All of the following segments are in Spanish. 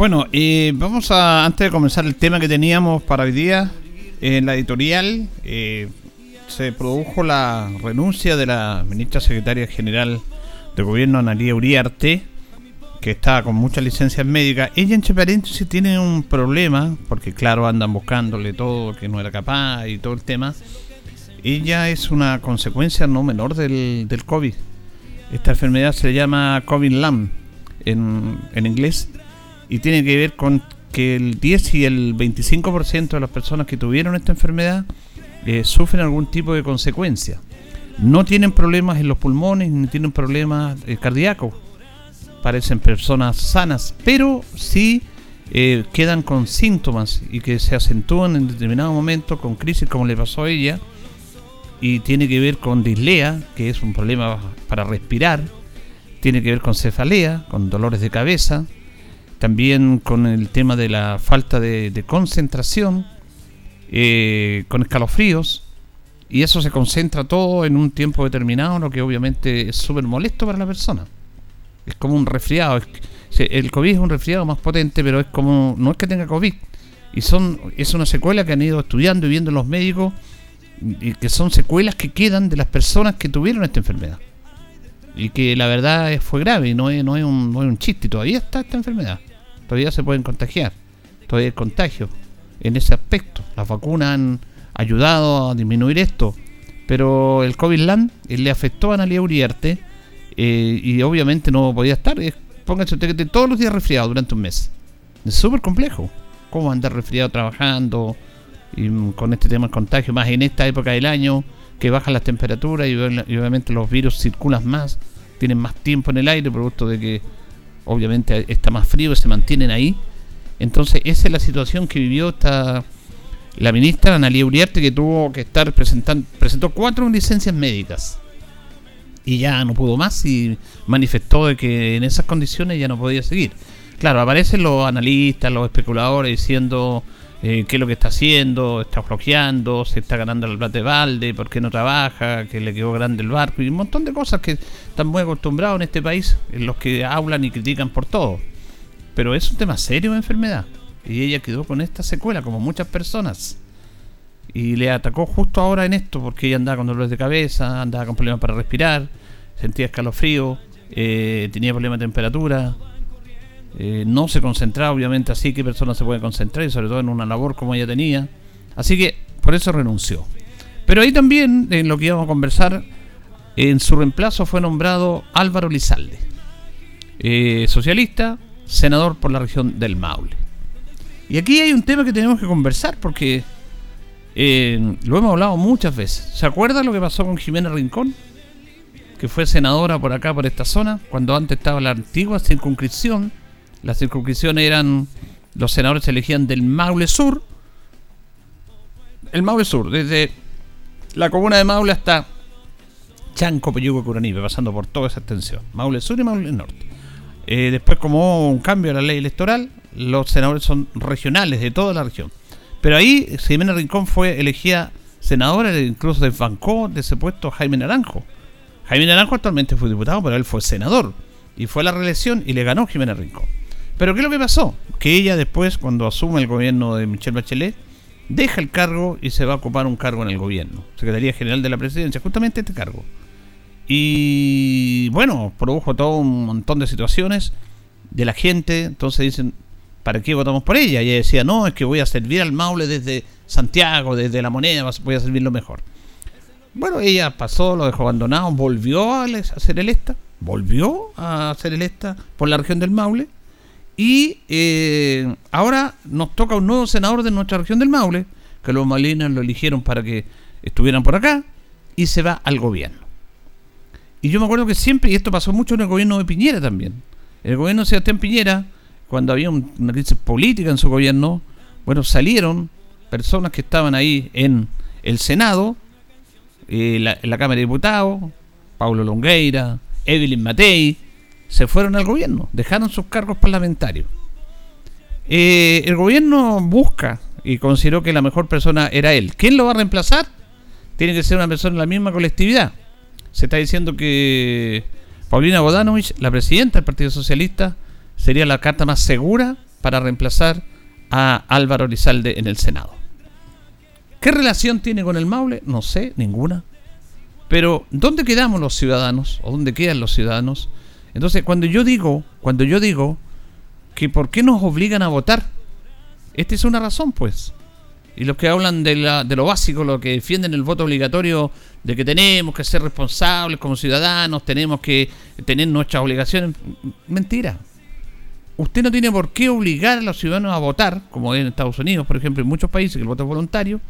Bueno, y vamos a, antes de comenzar el tema que teníamos para hoy día, en la editorial eh, se produjo la renuncia de la ministra secretaria general de gobierno, Analia Uriarte, que está con muchas licencias médicas. Ella en Cheparense tiene un problema, porque claro, andan buscándole todo, que no era capaz y todo el tema. Ella es una consecuencia no menor del, del COVID. Esta enfermedad se llama COVID-LAM en, en inglés y tiene que ver con que el 10 y el 25% de las personas que tuvieron esta enfermedad eh, sufren algún tipo de consecuencia. No tienen problemas en los pulmones ni tienen problemas eh, cardíacos. Parecen personas sanas, pero sí eh, quedan con síntomas y que se acentúan en determinado momento con crisis como le pasó a ella. Y tiene que ver con dislea, que es un problema para respirar. Tiene que ver con cefalea, con dolores de cabeza, también con el tema de la falta de, concentración, eh, con escalofríos, y eso se concentra todo en un tiempo determinado, lo que obviamente es súper molesto para la persona. Es como un resfriado. El COVID es un resfriado más potente, pero es como, no es que tenga COVID, y son es una secuela que han ido estudiando y viendo los médicos, y que son secuelas que quedan de las personas que tuvieron esta enfermedad. Y que la verdad fue grave, no es, no es, un, no es un chiste, todavía está esta enfermedad todavía se pueden contagiar, todavía hay contagio en ese aspecto. Las vacunas han ayudado a disminuir esto, pero el COVID-LAN le afectó a Analia Uriarte eh, y obviamente no podía estar. Pónganse usted que todos los días resfriado durante un mes. Es súper complejo. ¿Cómo andar resfriado trabajando y con este tema del contagio, más en esta época del año que bajan las temperaturas y, y obviamente los virus circulan más, tienen más tiempo en el aire, producto de que obviamente está más frío, se mantienen ahí. Entonces, esa es la situación que vivió esta, la ministra Analia Uriarte, que tuvo que estar presentando, presentó cuatro licencias médicas. Y ya no pudo más y manifestó de que en esas condiciones ya no podía seguir. Claro, aparecen los analistas, los especuladores diciendo eh, qué es lo que está haciendo, está flojeando, se está ganando el plata de balde, por qué no trabaja, que le quedó grande el barco y un montón de cosas que están muy acostumbrados en este país, en los que hablan y critican por todo. Pero es un tema serio de enfermedad y ella quedó con esta secuela, como muchas personas. Y le atacó justo ahora en esto, porque ella andaba con dolores de cabeza, andaba con problemas para respirar, sentía escalofrío, eh, tenía problemas de temperatura, eh, no se concentraba, obviamente, así que persona se puede concentrar, y sobre todo en una labor como ella tenía. Así que por eso renunció. Pero ahí también, en lo que íbamos a conversar, en su reemplazo fue nombrado Álvaro Lizalde, eh, socialista, senador por la región del Maule. Y aquí hay un tema que tenemos que conversar porque eh, lo hemos hablado muchas veces. ¿Se acuerda lo que pasó con Jimena Rincón? Que fue senadora por acá, por esta zona, cuando antes estaba la antigua circunscripción las circunscripciones eran. Los senadores se elegían del Maule Sur. El Maule Sur, desde la comuna de Maule hasta Chanco, Peyuco, Curanipe, pasando por toda esa extensión. Maule Sur y Maule Norte. Eh, después, como un cambio a la ley electoral, los senadores son regionales de toda la región. Pero ahí Jimena Rincón fue elegida senadora, incluso desbancó de ese puesto Jaime Naranjo. Jaime Naranjo actualmente fue diputado, pero él fue senador. Y fue a la reelección y le ganó Jimena Rincón. Pero ¿qué es lo que pasó? Que ella después, cuando asume el gobierno de Michelle Bachelet, deja el cargo y se va a ocupar un cargo en el gobierno. Secretaría General de la Presidencia, justamente este cargo. Y bueno, produjo todo un montón de situaciones de la gente. Entonces dicen, ¿para qué votamos por ella? Y ella decía, no, es que voy a servir al Maule desde Santiago, desde la moneda, voy a servir lo mejor. Bueno, ella pasó, lo dejó abandonado, volvió a ser electa, volvió a ser electa por la región del Maule. Y eh, ahora nos toca un nuevo senador de nuestra región del Maule, que los malinas lo eligieron para que estuvieran por acá, y se va al gobierno. Y yo me acuerdo que siempre, y esto pasó mucho en el gobierno de Piñera también, el gobierno de Sebastián Piñera, cuando había una crisis política en su gobierno, bueno, salieron personas que estaban ahí en el Senado, eh, la, la Cámara de Diputados, Paulo Longueira, Evelyn Matei, se fueron al gobierno, dejaron sus cargos parlamentarios. Eh, el gobierno busca y consideró que la mejor persona era él. ¿Quién lo va a reemplazar? Tiene que ser una persona en la misma colectividad. Se está diciendo que Paulina Bodanovich, la presidenta del Partido Socialista, sería la carta más segura para reemplazar a Álvaro Lizalde en el Senado. ¿Qué relación tiene con el Maule? No sé, ninguna. Pero ¿dónde quedamos los ciudadanos? ¿O dónde quedan los ciudadanos? Entonces, cuando yo digo, cuando yo digo que por qué nos obligan a votar, esta es una razón, pues. Y los que hablan de, la, de lo básico, los que defienden el voto obligatorio, de que tenemos que ser responsables como ciudadanos, tenemos que tener nuestras obligaciones. Mentira. Usted no tiene por qué obligar a los ciudadanos a votar, como en Estados Unidos, por ejemplo, en muchos países que el voto es voluntario,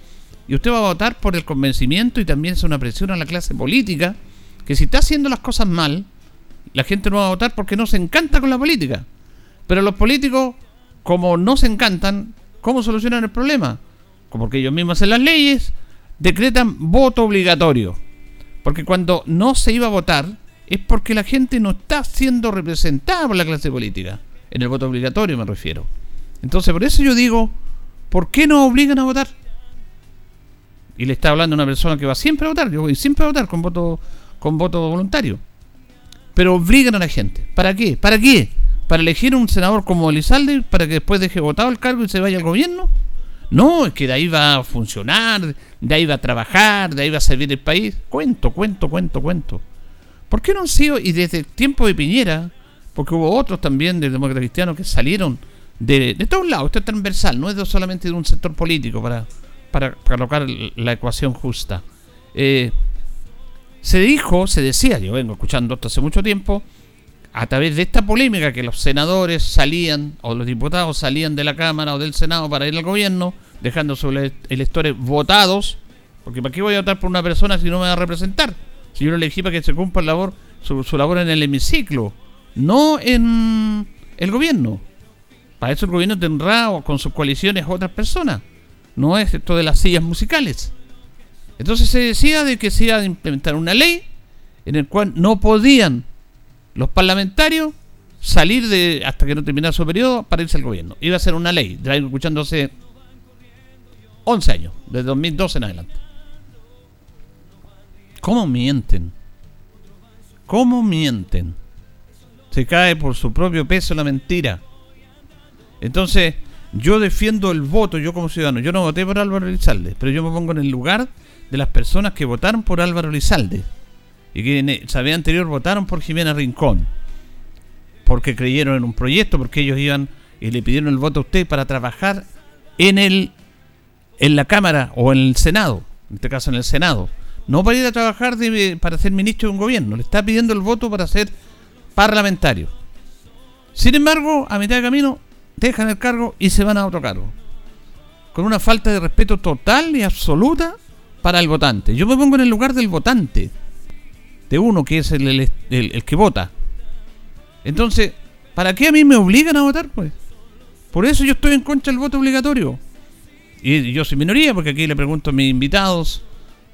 y usted va a votar por el convencimiento y también es una presión a la clase política, que si está haciendo las cosas mal, la gente no va a votar porque no se encanta con la política. Pero los políticos, como no se encantan, ¿cómo solucionan el problema? porque ellos mismos hacen las leyes, decretan voto obligatorio. Porque cuando no se iba a votar es porque la gente no está siendo representada por la clase política. En el voto obligatorio me refiero. Entonces, por eso yo digo, ¿por qué no obligan a votar? Y le está hablando a una persona que va siempre a votar. Yo voy siempre a votar con voto, con voto voluntario. Pero obligan a la gente. ¿Para qué? ¿Para qué? ¿Para elegir un senador como Elizalde para que después deje votado el cargo y se vaya al gobierno? No, es que de ahí va a funcionar, de ahí va a trabajar, de ahí va a servir el país. Cuento, cuento, cuento, cuento. ¿Por qué no han sido, y desde el tiempo de Piñera, porque hubo otros también del demócrata cristiano que salieron de, de todos lados, esto es transversal, no es solamente de un sector político para, para colocar la ecuación justa. Eh, se dijo, se decía, yo vengo escuchando esto hace mucho tiempo, a través de esta polémica que los senadores salían o los diputados salían de la Cámara o del Senado para ir al gobierno, dejando sus electores votados, porque ¿para qué voy a votar por una persona si no me va a representar? Si yo lo elegí para que se cumpla labor, su, labor en el hemiciclo, no en el gobierno. Para eso el gobierno tendrá con sus coaliciones otras personas. No es esto de las sillas musicales. Entonces se decía de que se iba a implementar una ley en el cual no podían los parlamentarios salir de hasta que no terminara su periodo para irse al gobierno. Iba a ser una ley, la escuchando hace 11 años, desde 2012 en adelante. ¿Cómo mienten? ¿Cómo mienten? Se cae por su propio peso la mentira. Entonces, yo defiendo el voto, yo como ciudadano. Yo no voté por Álvaro Elizalde, pero yo me pongo en el lugar de las personas que votaron por Álvaro Elizalde y que en el anterior votaron por Jimena Rincón, porque creyeron en un proyecto, porque ellos iban y le pidieron el voto a usted para trabajar en el en la Cámara o en el Senado, en este caso en el Senado, no para ir a trabajar para ser ministro de un gobierno, le está pidiendo el voto para ser parlamentario. Sin embargo, a mitad de camino dejan el cargo y se van a otro cargo. Con una falta de respeto total y absoluta para el votante. Yo me pongo en el lugar del votante de uno que es el, el, que vota. Entonces, ¿para qué a mí me obligan a votar? Pues por eso yo estoy en contra del voto obligatorio. Y yo soy minoría, porque aquí le pregunto a mis invitados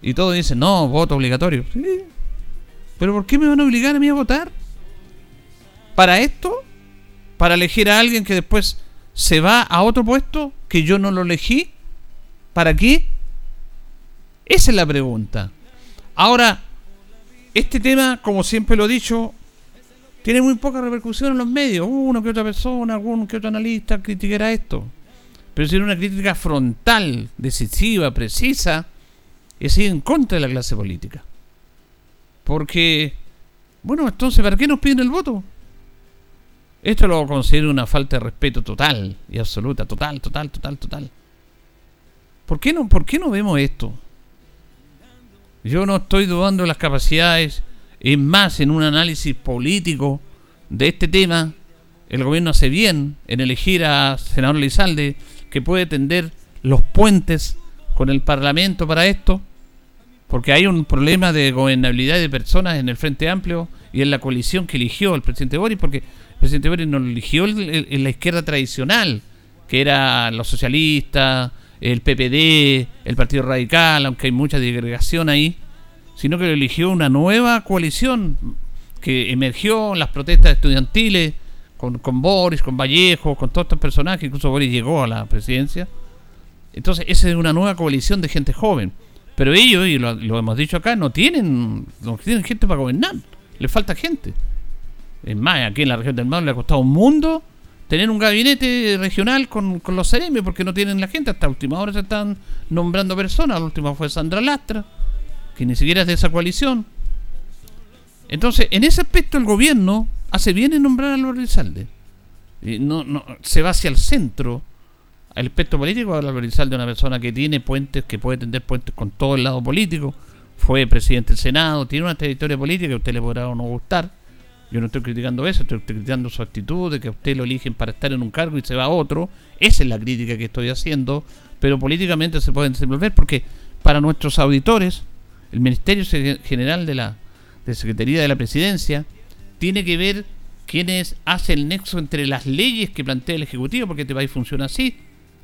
y todos dicen, no, voto obligatorio. Sí. Pero ¿por qué me van a obligar a mí a votar? ¿Para esto? ¿Para elegir a alguien que después se va a otro puesto que yo no lo elegí. ¿Para qué? Esa es la pregunta. Ahora, este tema, como siempre lo he dicho, tiene muy poca repercusión en los medios. Uno que otra persona, algún que otro analista criticará esto. Pero si era una crítica frontal, decisiva, precisa, es ir en contra de la clase política. Porque, bueno, entonces, ¿para qué nos piden el voto? Esto lo considero una falta de respeto total y absoluta, total, total, total, total. ¿Por qué no, por qué no vemos esto? Yo no estoy dudando de las capacidades, es más, en un análisis político de este tema, el gobierno hace bien en elegir a senador Lizalde, que puede tender los puentes con el Parlamento para esto, porque hay un problema de gobernabilidad de personas en el Frente Amplio y en la coalición que eligió el presidente Boris, porque presidente Boris no lo eligió en la izquierda tradicional, que era los socialistas, el PPD, el Partido Radical, aunque hay mucha digregación ahí, sino que eligió una nueva coalición que emergió en las protestas estudiantiles con, con Boris, con Vallejo, con todos estos personajes, incluso Boris llegó a la presidencia. Entonces, esa es una nueva coalición de gente joven. Pero ellos, y lo, lo hemos dicho acá, no tienen, no tienen gente para gobernar. Les falta gente. Es más, aquí en la región del Mar le ha costado un mundo tener un gabinete regional con, los CRM porque no tienen la gente. Hasta última hora se están nombrando personas. La última fue Sandra Lastra, que ni siquiera es de esa coalición. Entonces, en ese aspecto el gobierno hace bien en nombrar a Álvaro Elizalde. Y no, no, se va hacia el centro. El aspecto político Álvaro Elizalde una persona que tiene puentes, que puede tender puentes con todo el lado político. Fue presidente del Senado, tiene una trayectoria política que a usted le podrá o no gustar yo no estoy criticando eso, estoy criticando su actitud de que usted lo eligen para estar en un cargo y se va a otro. Esa es la crítica que estoy haciendo, pero políticamente se pueden desenvolver porque para nuestros auditores, el Ministerio General de la Secretaría de la Presidencia tiene que ver quiénes hace el nexo entre las leyes que plantea el Ejecutivo, porque este país funciona así.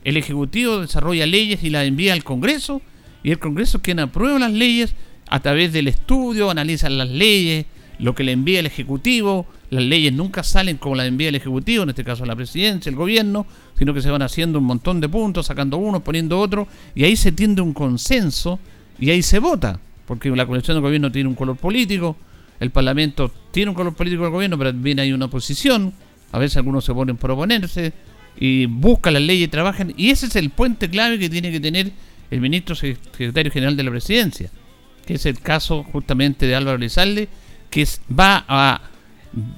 El Ejecutivo desarrolla leyes y las envía al Congreso, y el Congreso es quien aprueba las leyes a través del estudio, analiza las leyes, lo que le envía el Ejecutivo, las leyes nunca salen como las envía el Ejecutivo, en este caso la presidencia, el gobierno, sino que se van haciendo un montón de puntos, sacando uno, poniendo otro, y ahí se tiende un consenso y ahí se vota, porque la coalición del gobierno tiene un color político, el Parlamento tiene un color político del gobierno, pero también hay una oposición, a veces algunos se ponen por oponerse y buscan las leyes y trabajan, y ese es el puente clave que tiene que tener el ministro secretario general de la presidencia, que es el caso justamente de Álvaro Lizalde, que va a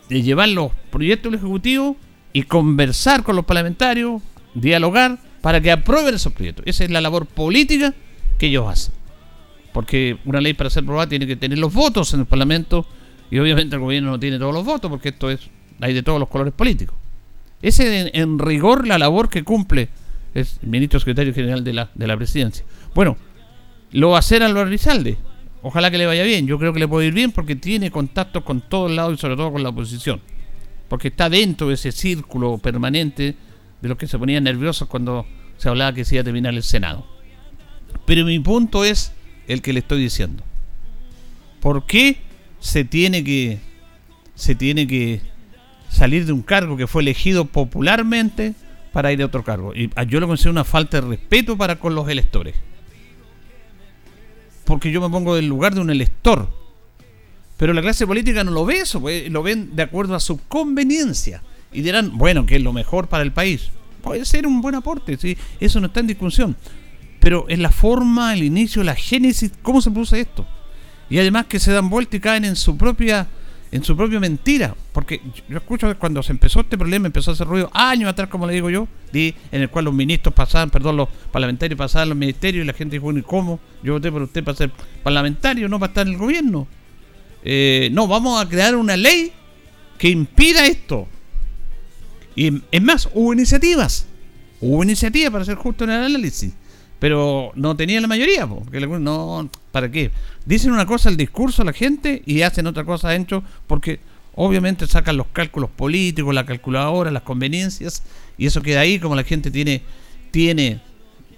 llevar los proyectos del Ejecutivo y conversar con los parlamentarios, dialogar para que aprueben esos proyectos. Esa es la labor política que ellos hacen. Porque una ley para ser aprobada tiene que tener los votos en el Parlamento y obviamente el gobierno no tiene todos los votos porque esto es hay de todos los colores políticos. Esa es en, rigor la labor que cumple el ministro secretario general de la, de la presidencia. Bueno, lo va a hacer Álvaro Rizalde. Ojalá que le vaya bien. Yo creo que le puede ir bien porque tiene contacto con todos lados y sobre todo con la oposición. Porque está dentro de ese círculo permanente de los que se ponían nerviosos cuando se hablaba que se iba a terminar el Senado. Pero mi punto es el que le estoy diciendo. ¿Por qué se tiene que se tiene que salir de un cargo que fue elegido popularmente para ir a otro cargo? Y yo lo considero una falta de respeto para con los electores porque yo me pongo del lugar de un elector. Pero la clase política no lo ve eso, pues, lo ven de acuerdo a su conveniencia. Y dirán, bueno, que es lo mejor para el país. Puede ser un buen aporte, ¿sí? eso no está en discusión. Pero en la forma, el inicio, la génesis, ¿cómo se produce esto? Y además que se dan vuelta y caen en su propia en su propia mentira. Porque yo escucho cuando se empezó este problema, empezó a hacer ruido años atrás, como le digo yo, en el cual los ministros pasaban, perdón, los parlamentarios pasaban los ministerios y la gente dijo, ¿y cómo? Yo voté por usted para ser parlamentario, no para estar en el gobierno. Eh, no, vamos a crear una ley que impida esto. Y es más, hubo iniciativas. Hubo iniciativas para ser justo en el análisis pero no tenía la mayoría, porque no, ¿para qué? Dicen una cosa el discurso a la gente y hacen otra cosa adentro porque obviamente sacan los cálculos políticos, la calculadora, las conveniencias y eso queda ahí como la gente tiene tiene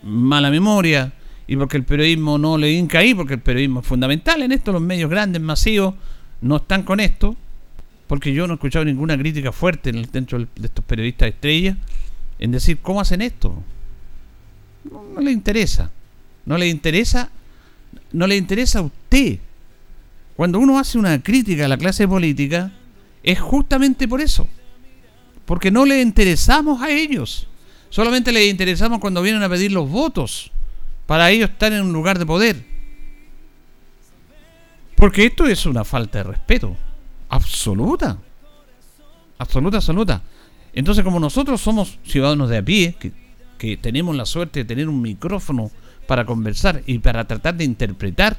mala memoria y porque el periodismo no le hinca ahí, porque el periodismo es fundamental en esto, los medios grandes, masivos, no están con esto, porque yo no he escuchado ninguna crítica fuerte dentro de estos periodistas estrellas en decir cómo hacen esto. No, le interesa. No le interesa. No le interesa a usted. Cuando uno hace una crítica a la clase política, es justamente por eso. Porque no le interesamos a ellos. Solamente les interesamos cuando vienen a pedir los votos para ellos estar en un lugar de poder. Porque esto es una falta de respeto. Absoluta. Absoluta, absoluta. Entonces, como nosotros somos ciudadanos de a pie, que, que tenemos la suerte de tener un micrófono para conversar y para tratar de interpretar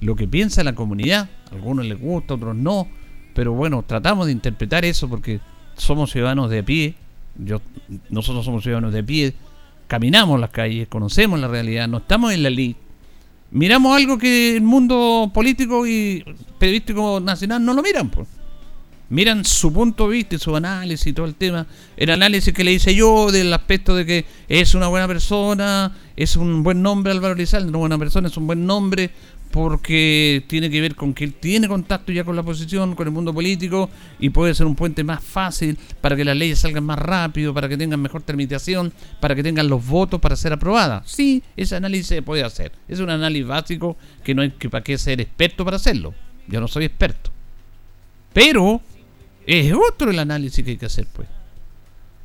lo que piensa la comunidad, a algunos les gusta, otros no, pero bueno, tratamos de interpretar eso porque somos ciudadanos de pie, yo, nosotros somos ciudadanos de pie, caminamos las calles, conocemos la realidad, no estamos en la ley, miramos algo que el mundo político y periodístico nacional no lo miran. Pues miran su punto de vista y su análisis y todo el tema. El análisis que le hice yo del aspecto de que es una buena persona, es un buen nombre Álvaro Lizalde, una buena persona, es un buen nombre porque tiene que ver con que él tiene contacto ya con la oposición, con el mundo político y puede ser un puente más fácil para que las leyes salgan más rápido, para que tengan mejor tramitación, para que tengan los votos para ser aprobadas. Sí, ese análisis se puede hacer. Es un análisis básico que no hay que para qué ser experto para hacerlo. Yo no soy experto. Pero es otro el análisis que hay que hacer, pues.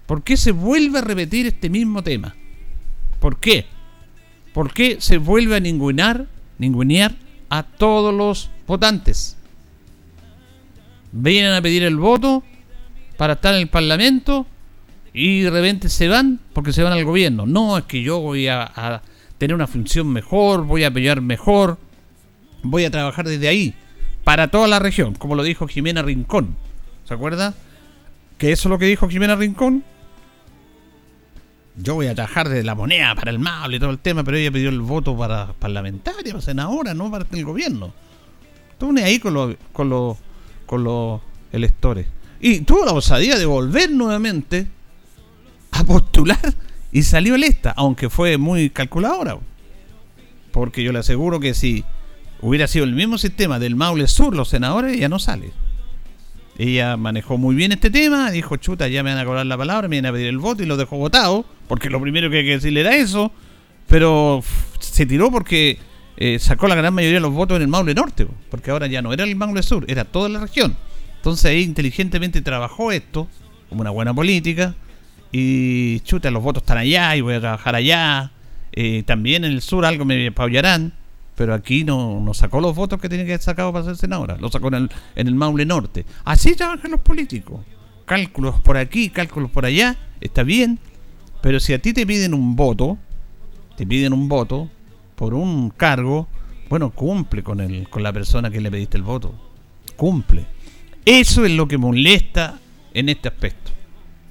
¿Por qué se vuelve a repetir este mismo tema? ¿Por qué? ¿Por qué se vuelve a ningunear, ningunear a todos los votantes? Vienen a pedir el voto para estar en el Parlamento y de repente se van porque se van al gobierno. No, es que yo voy a, a tener una función mejor, voy a apoyar mejor, voy a trabajar desde ahí, para toda la región, como lo dijo Jimena Rincón ¿Se acuerda? Que eso es lo que dijo Jimena Rincón. Yo voy a trabajar de la moneda para el mal y todo el tema, pero ella pidió el voto para parlamentaria, para senadora, no para el gobierno. Tú ahí con los con los con los electores. Y tuvo la osadía de volver nuevamente a postular y salió electa, aunque fue muy calculadora. Porque yo le aseguro que si hubiera sido el mismo sistema del Maule Sur, los senadores ya no sale. Ella manejó muy bien este tema, dijo, chuta, ya me van a cobrar la palabra, me van a pedir el voto y lo dejó votado, porque lo primero que hay que decirle era eso, pero se tiró porque eh, sacó la gran mayoría de los votos en el Maule Norte, porque ahora ya no era el Maule Sur, era toda la región. Entonces ahí inteligentemente trabajó esto, como una buena política, y chuta, los votos están allá y voy a trabajar allá. Eh, también en el sur algo me apoyarán pero aquí no, no, sacó los votos que tenía que haber sacado para ser senadora, lo sacó en el, en el Maule Norte. Así trabajan los políticos. Cálculos por aquí, cálculos por allá, está bien, pero si a ti te piden un voto, te piden un voto por un cargo, bueno, cumple con, el, con la persona que le pediste el voto. Cumple. Eso es lo que molesta en este aspecto.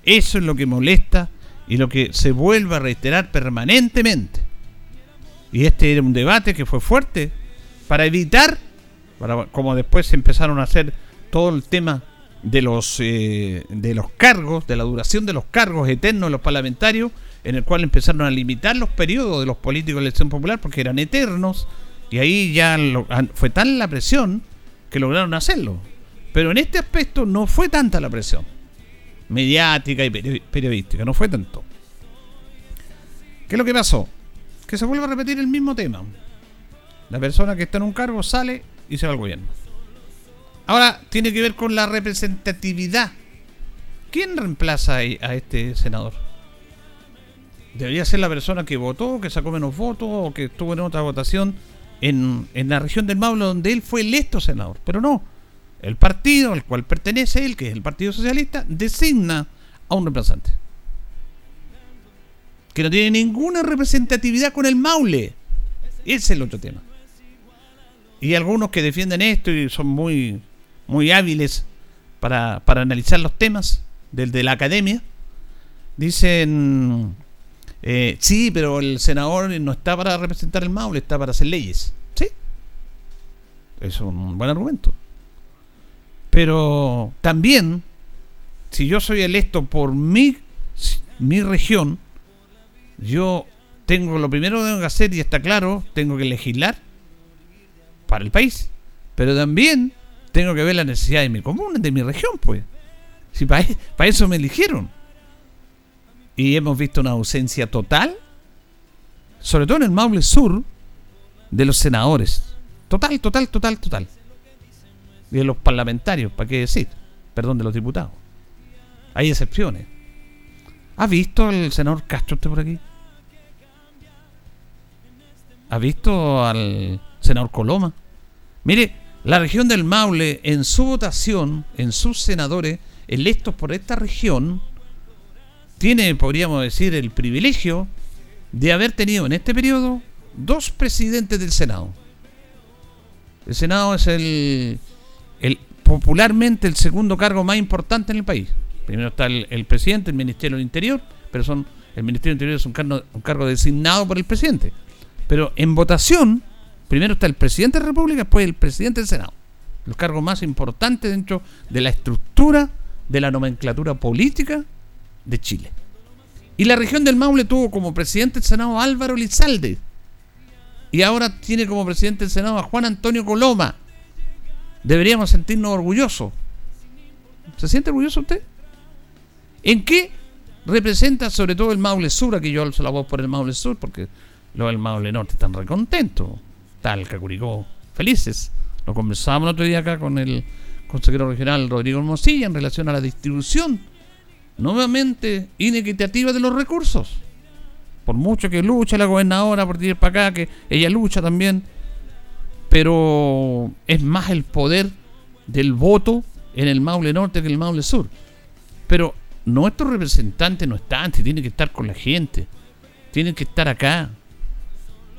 Eso es lo que molesta y lo que se vuelve a reiterar permanentemente. Y este era un debate que fue fuerte para evitar, como después empezaron a hacer todo el tema de los, eh, de los cargos, de la duración de los cargos eternos de los parlamentarios, en el cual empezaron a limitar los periodos de los políticos de elección popular porque eran eternos, y ahí ya fue tan la presión que lograron hacerlo. Pero en este aspecto no fue tanta la presión mediática y periodística, no fue tanto. ¿Qué es lo que pasó? Que se vuelve a repetir el mismo tema. La persona que está en un cargo sale y se va al gobierno. Ahora tiene que ver con la representatividad. ¿Quién reemplaza a este senador? Debería ser la persona que votó, que sacó menos votos o que estuvo en otra votación en, en la región del Maule donde él fue electo senador. Pero no. El partido al cual pertenece él, que es el Partido Socialista, designa a un reemplazante que no tiene ninguna representatividad con el Maule. Ese es el otro tema. Y algunos que defienden esto y son muy, muy hábiles para, analizar los temas del de la academia, dicen, eh, sí, pero el senador no está para representar el Maule, está para hacer leyes. Sí, es un buen argumento. Pero también, si yo soy electo por mi, mi región, yo tengo lo primero que tengo que hacer, y está claro, tengo que legislar para el país. Pero también tengo que ver la necesidad de mi comuna, de mi región, pues. Si para, eso me eligieron. Y hemos visto una ausencia total, sobre todo en el Maule Sur, de los senadores. Total, total, total, total. Y de los parlamentarios, ¿para qué decir? Perdón, de los diputados. Hay excepciones. ¿Ha visto el senador Castro por aquí? ¿Ha visto al senador Coloma? Mire, la región del Maule, en su votación, en sus senadores electos por esta región, tiene, podríamos decir, el privilegio de haber tenido en este periodo dos presidentes del Senado. El Senado es el, popularmente el segundo cargo más importante en el país. Primero está el, presidente, el Ministerio del Interior, pero son el Ministerio del Interior es un cargo designado por el presidente. Pero en votación, primero está el presidente de la República, después el presidente del Senado. Los cargos más importantes dentro de la estructura de la nomenclatura política de Chile. Y la región del Maule tuvo como presidente del Senado Álvaro Lizalde. Y ahora tiene como presidente del Senado a Juan Antonio Coloma. Deberíamos sentirnos orgullosos. ¿Se siente orgulloso usted? ¿En qué representa sobre todo el Maule Sur? Aquí yo alzo la voz por el Maule Sur porque los del Maule Norte están recontentos. Tal Curicó, felices. Lo conversábamos el otro día acá con el consejero regional Rodrigo Hermosilla en relación a la distribución nuevamente inequitativa de los recursos. Por mucho que lucha la gobernadora por ir para acá, que ella lucha también, pero es más el poder del voto en el Maule Norte que el Maule Sur. Pero nuestros representantes no están, tienen que estar con la gente, tienen que estar acá.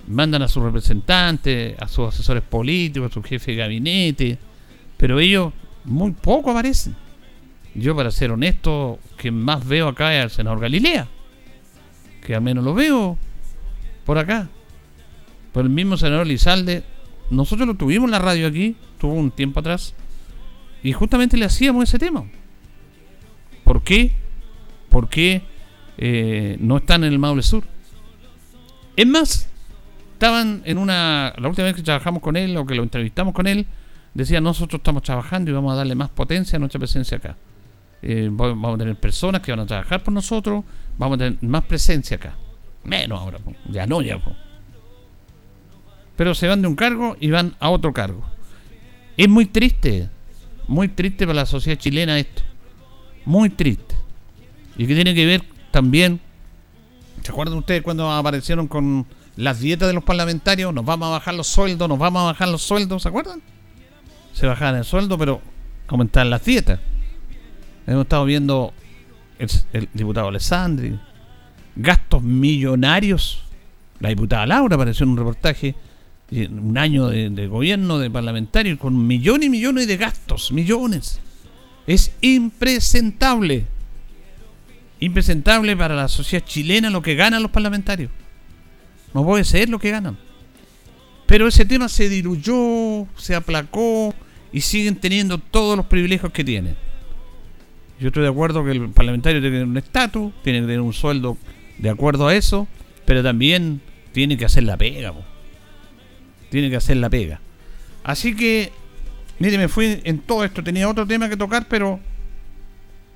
Mandan a sus representantes, a sus asesores políticos, a su jefe de gabinete, pero ellos muy poco aparecen. Yo, para ser honesto, que más veo acá es al senador Galilea, que al menos lo veo por acá. Por el mismo senador Lizalde, nosotros lo tuvimos en la radio aquí, tuvo un tiempo atrás, y justamente le hacíamos ese tema. ¿Por qué? ¿Por qué eh, no están en el Maule Sur? Es más, estaban en una. La última vez que trabajamos con él o que lo entrevistamos con él, decía: Nosotros estamos trabajando y vamos a darle más potencia a nuestra presencia acá. Eh, vamos a tener personas que van a trabajar por nosotros, vamos a tener más presencia acá. Menos ahora, ya no, ya. Pero se van de un cargo y van a otro cargo. Es muy triste, muy triste para la sociedad chilena esto. Muy triste. Y que tiene que ver también, ¿se acuerdan ustedes cuando aparecieron con las dietas de los parlamentarios? Nos vamos a bajar los sueldos, nos vamos a bajar los sueldos, ¿se acuerdan? Se bajaban el sueldo, pero ¿cómo están las dietas? Hemos estado viendo el, diputado Alessandri, gastos millonarios. La diputada Laura apareció en un reportaje, un año de, gobierno, de parlamentario, con millones y millones de gastos, millones. Es impresentable. Impresentable para la sociedad chilena lo que ganan los parlamentarios. No puede ser lo que ganan. Pero ese tema se diluyó, se aplacó y siguen teniendo todos los privilegios que tienen. Yo estoy de acuerdo que el parlamentario tiene que tener un estatus, tiene que tener un sueldo de acuerdo a eso, pero también tiene que hacer la pega. Tiene que hacer la pega. Así que, mire, me fui en todo esto. Tenía otro tema que tocar, pero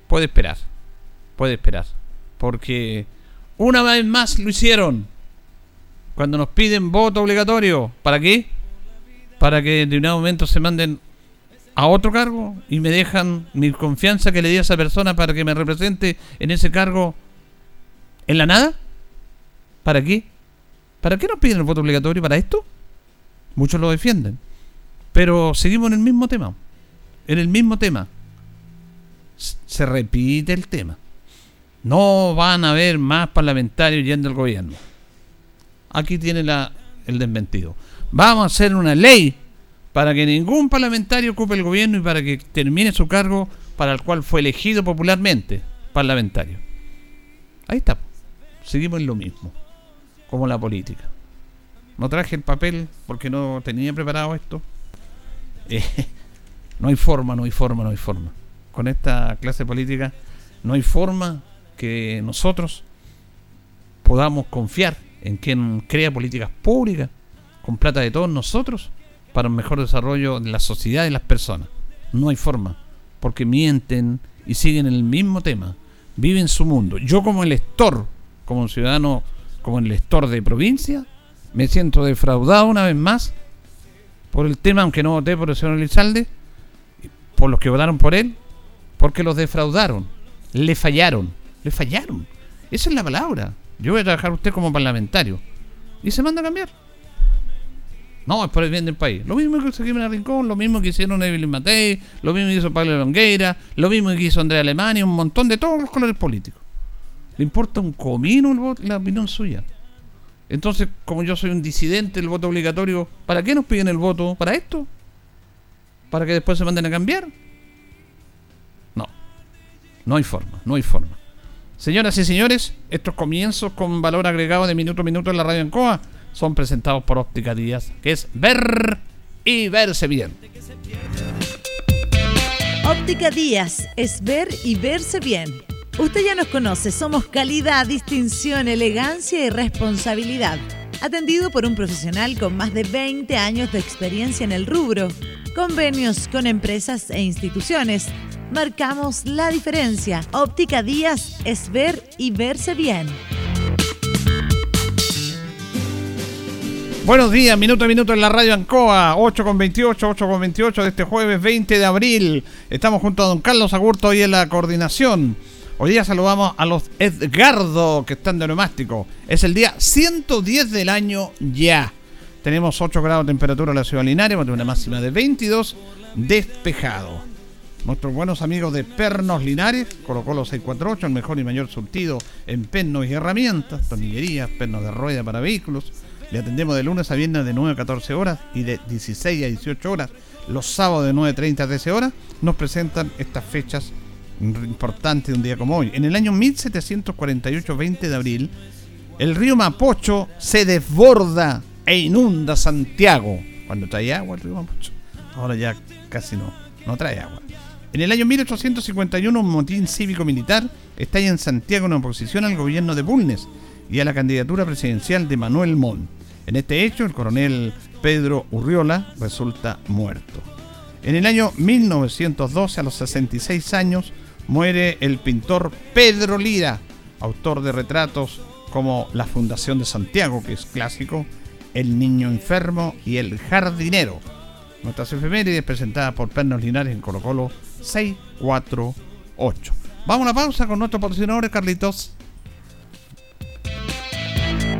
puede esperar. Puede esperar. Porque una vez más lo hicieron. Cuando nos piden voto obligatorio. ¿Para qué? Para que de un momento se manden a otro cargo y me dejan mi confianza que le di a esa persona para que me represente en ese cargo en la nada? ¿Para qué? ¿Para qué nos piden el voto obligatorio? ¿Para esto? Muchos lo defienden. Pero seguimos en el mismo tema. En el mismo tema. Se repite el tema. No van a haber más parlamentarios yendo al gobierno. Aquí tiene el desmentido. Vamos a hacer una ley para que ningún parlamentario ocupe el gobierno y para que termine su cargo para el cual fue elegido popularmente parlamentario. Ahí está. Seguimos en lo mismo, como la política. No traje el papel porque no tenía preparado esto. Eh, no hay forma, no hay forma, no hay forma. Con esta clase política no hay forma que nosotros podamos confiar en quien crea políticas públicas con plata de todos nosotros para un mejor desarrollo de la sociedad y las personas. No hay forma, porque mienten y siguen el mismo tema. vive en su mundo. Yo como elector, como ciudadano, como el de provincia, me siento defraudado una vez más por el tema, aunque no voté por el señor Elizalde, por los que votaron por él, porque los defraudaron, le fallaron, le fallaron. Esa es la palabra. Yo voy a trabajar usted como parlamentario. Y se manda a cambiar. No, es por el bien del país. Lo mismo que hizo Jiménez Rincón, lo mismo que hicieron Evelyn Matei, lo mismo que hizo Pablo Longueira, lo mismo que hizo Andrea Alemania, un montón de todos los colores políticos. Le importa un comino el voto, la opinión suya. Entonces, como yo soy un disidente del voto obligatorio, ¿para qué nos piden el voto? ¿Para esto? ¿Para que después se manden a cambiar? No. No hay forma, no hay forma. Señoras y señores, estos comienzos con valor agregado de minuto a minuto en la radio Ancoa son presentados por Óptica Díaz, que es ver y verse bien. Óptica Díaz es ver y verse bien. Usted ya nos conoce, somos calidad, distinción, elegancia y responsabilidad. Atendido por un profesional con más de 20 años de experiencia en el rubro, convenios con empresas e instituciones. Marcamos la diferencia. Óptica Díaz es ver y verse bien. Buenos días, minuto a minuto en la radio Ancoa, 8 con 28, 8 con 28 de este jueves 20 de abril. Estamos junto a don Carlos Agurto hoy en la coordinación. Hoy día saludamos a los Edgardo que están de neumático. Es el día 110 del año ya. Tenemos 8 grados de temperatura en la ciudad de Linares, una máxima de 22, despejado. Nuestros buenos amigos de Pernos Linares, colocó los 648, el mejor y mayor surtido en pernos y herramientas, tornillerías, pernos de rueda para vehículos le atendemos de lunes a viernes de 9 a 14 horas y de 16 a 18 horas. Los sábados de 9.30 a 13 horas nos presentan estas fechas importantes de un día como hoy. En el año 1748, 20 de abril, el río Mapocho se desborda e inunda Santiago. Cuando trae agua el río Mapocho. Ahora ya casi no, no trae agua. En el año 1851, un motín cívico-militar estalla en Santiago en oposición al gobierno de Bulnes y a la candidatura presidencial de Manuel Montt. En este hecho, el coronel Pedro Urriola resulta muerto. En el año 1912, a los 66 años, muere el pintor Pedro Lira, autor de retratos como La Fundación de Santiago, que es clásico, El Niño Enfermo y El Jardinero. Nuestras efemérides presentadas por Pernos Linares en Colo Colo 648. Vamos a la pausa con nuestros patrocinadores, Carlitos.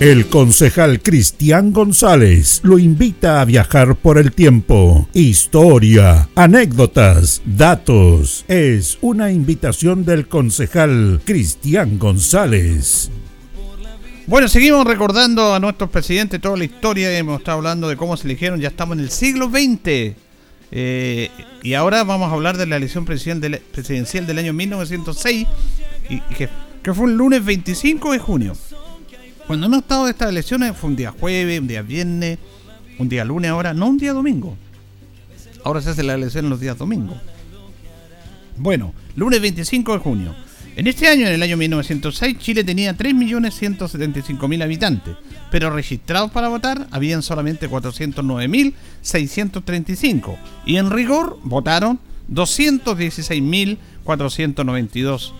El concejal Cristian González lo invita a viajar por el tiempo. Historia, anécdotas, datos. Es una invitación del concejal Cristian González. Bueno, seguimos recordando a nuestros presidentes toda la historia. Hemos estado hablando de cómo se eligieron. Ya estamos en el siglo XX. Eh, y ahora vamos a hablar de la elección presidencial del año 1906, y, que, que fue el lunes 25 de junio. Cuando hemos estado de estas elecciones fue un día jueves, un día viernes, un día lunes ahora, no un día domingo. Ahora se hace la elección los días domingos. Bueno, lunes 25 de junio. En este año, en el año 1906, Chile tenía 3.175.000 habitantes, pero registrados para votar habían solamente 409.635 y en rigor votaron 216.492,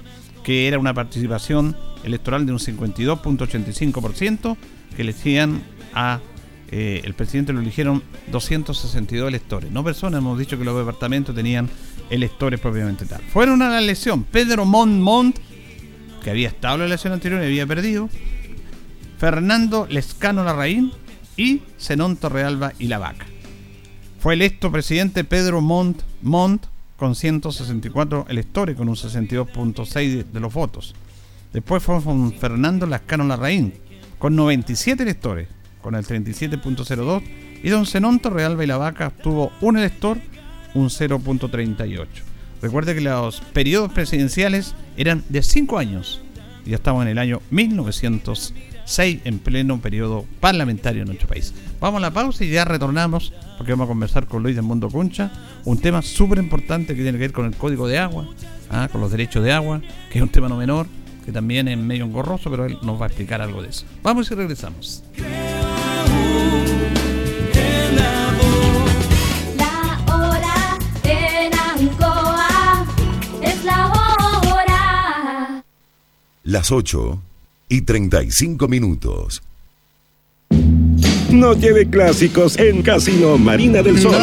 que era una participación electoral de un 52.85% que elegían a eh, el presidente lo eligieron 262 electores, no personas, hemos dicho que los departamentos tenían electores propiamente tal. Fueron a la elección Pedro Montt Montt, que había estado en la elección anterior y había perdido, Fernando Lescano Larraín y Zenón Torrealba y La Vaca. Fue electo presidente Pedro Montt Montt con 164 electores, con un 62.6 de los votos. Después fue con Fernando Lascano Larraín, con 97 electores, con el 37.02. Y don Zenón Torrealba y la Vaca tuvo un elector, un 0.38. Recuerde que los periodos presidenciales eran de 5 años. Ya estamos en el año 1906, en pleno periodo parlamentario en nuestro país. Vamos a la pausa y ya retornamos, porque vamos a conversar con Luis del Mundo Concha, un tema súper importante que tiene que ver con el código de agua, ¿ah? con los derechos de agua, que es un tema no menor que también es medio engorroso, pero él nos va a explicar algo de eso. Vamos y regresamos. La hora en Ancoa es la hora. Las 8 y 35 minutos. No lleve clásicos en Casino Marina del Sol.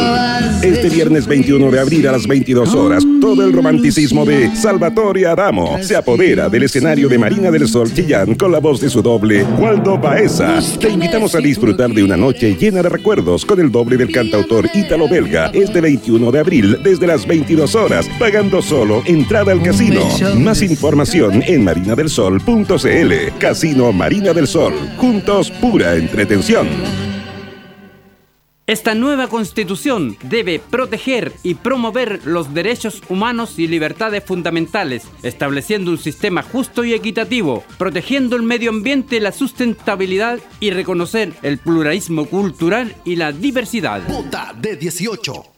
Este viernes 21 de abril a las 22 horas, todo el romanticismo de Salvatore Adamo se apodera del escenario de Marina del Sol Chillán con la voz de su doble, Waldo Baeza. Te invitamos a disfrutar de una noche llena de recuerdos con el doble del cantautor ítalo-belga este 21 de abril desde las 22 horas, pagando solo entrada al casino. Más información en marinadelsol.cl. Casino Marina del Sol. Juntos, pura entretención. Esta nueva constitución debe proteger y promover los derechos humanos y libertades fundamentales, estableciendo un sistema justo y equitativo, protegiendo el medio ambiente, la sustentabilidad y reconocer el pluralismo cultural y la diversidad. Vota de 18.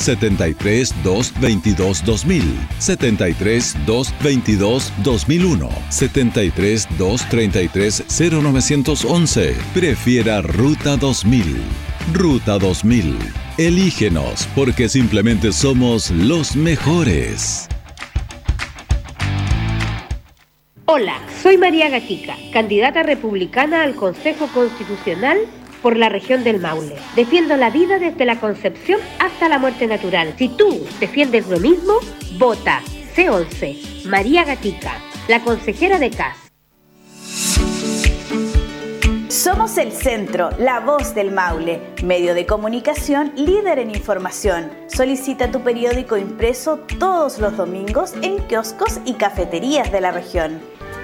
73 222 2000, 73 222 2001, 73 233 0911. Prefiera Ruta 2000. Ruta 2000. Elígenos porque simplemente somos los mejores. Hola, soy María Gatica, candidata republicana al Consejo Constitucional por la región del Maule. Defiendo la vida desde la concepción hasta la muerte natural. Si tú defiendes lo mismo, vota C11, María Gatica, la consejera de CAS. Somos el centro, la voz del Maule, medio de comunicación líder en información. Solicita tu periódico impreso todos los domingos en kioscos y cafeterías de la región.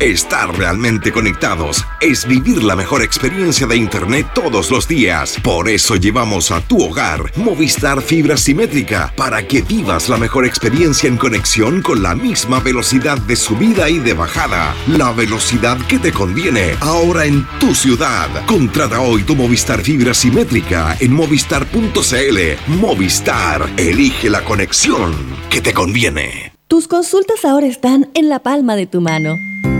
Estar realmente conectados es vivir la mejor experiencia de Internet todos los días. Por eso llevamos a tu hogar Movistar Fibra Simétrica para que vivas la mejor experiencia en conexión con la misma velocidad de subida y de bajada. La velocidad que te conviene ahora en tu ciudad. Contrata hoy tu Movistar Fibra Simétrica en movistar.cl. Movistar, elige la conexión que te conviene. Tus consultas ahora están en la palma de tu mano.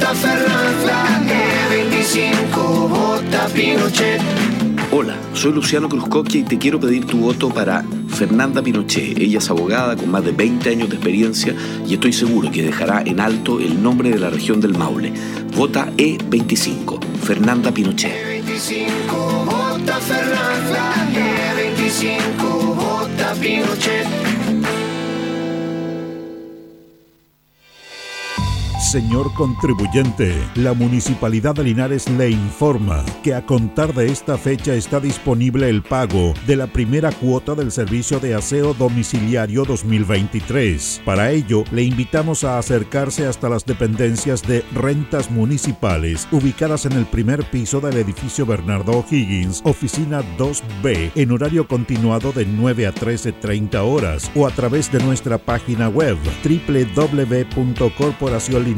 vota Fernanda, E25 vota Pinochet. Hola, soy Luciano Cruzcoquia y te quiero pedir tu voto para Fernanda Pinochet. Ella es abogada con más de 20 años de experiencia y estoy seguro que dejará en alto el nombre de la región del Maule. Vota E25, Fernanda Pinochet. E25 vota Fernanda, E25 vota Pinochet. Señor contribuyente, la Municipalidad de Linares le informa que a contar de esta fecha está disponible el pago de la primera cuota del servicio de aseo domiciliario 2023. Para ello, le invitamos a acercarse hasta las dependencias de rentas municipales ubicadas en el primer piso del edificio Bernardo O'Higgins, oficina 2B, en horario continuado de 9 a 13.30 horas o a través de nuestra página web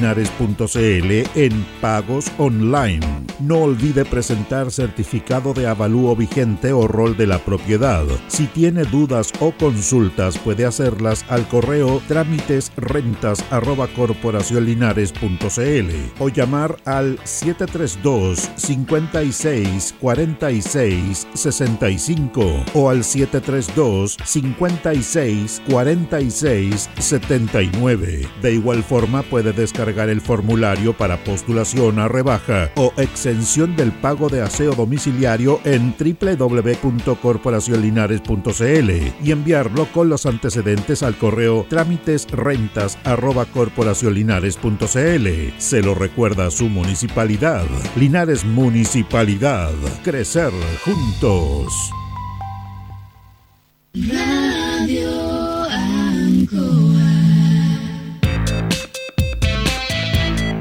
www.corporacionlinares en pagos online. No olvide presentar certificado de avalúo vigente o rol de la propiedad. Si tiene dudas o consultas puede hacerlas al correo trámites rentas o llamar al 732 56 46 65 o al 732 56 46 79. De igual forma puede descargar el formulario para postulación a rebaja o exención del pago de aseo domiciliario en www.corporacionlinares.cl y enviarlo con los antecedentes al correo trámitesrentas@corporacionlinares.cl. Se lo recuerda su municipalidad. Linares Municipalidad. Crecer juntos.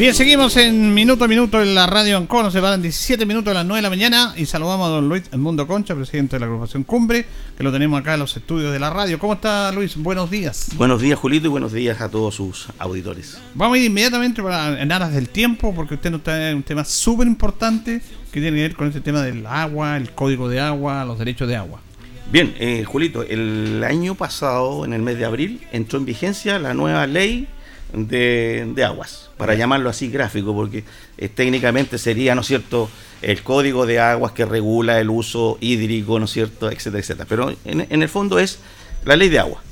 Bien, seguimos en minuto a minuto en la radio Ancono. Se van 17 minutos a las 9 de la mañana y saludamos a don Luis Mundo Concha, presidente de la agrupación Cumbre, que lo tenemos acá en los estudios de la radio. ¿Cómo está Luis? Buenos días. Buenos días, Julito, y buenos días a todos sus auditores. Vamos a ir inmediatamente para, en aras del tiempo, porque usted nos trae un tema súper importante que tiene que ver con este tema del agua, el código de agua, los derechos de agua. Bien, eh, Julito, el año pasado, en el mes de abril, entró en vigencia la nueva ley de, de aguas, para llamarlo así gráfico, porque eh, técnicamente sería, ¿no es cierto?, el código de aguas que regula el uso hídrico, ¿no es cierto?, etcétera, etcétera. Pero en, en el fondo es la ley de agua.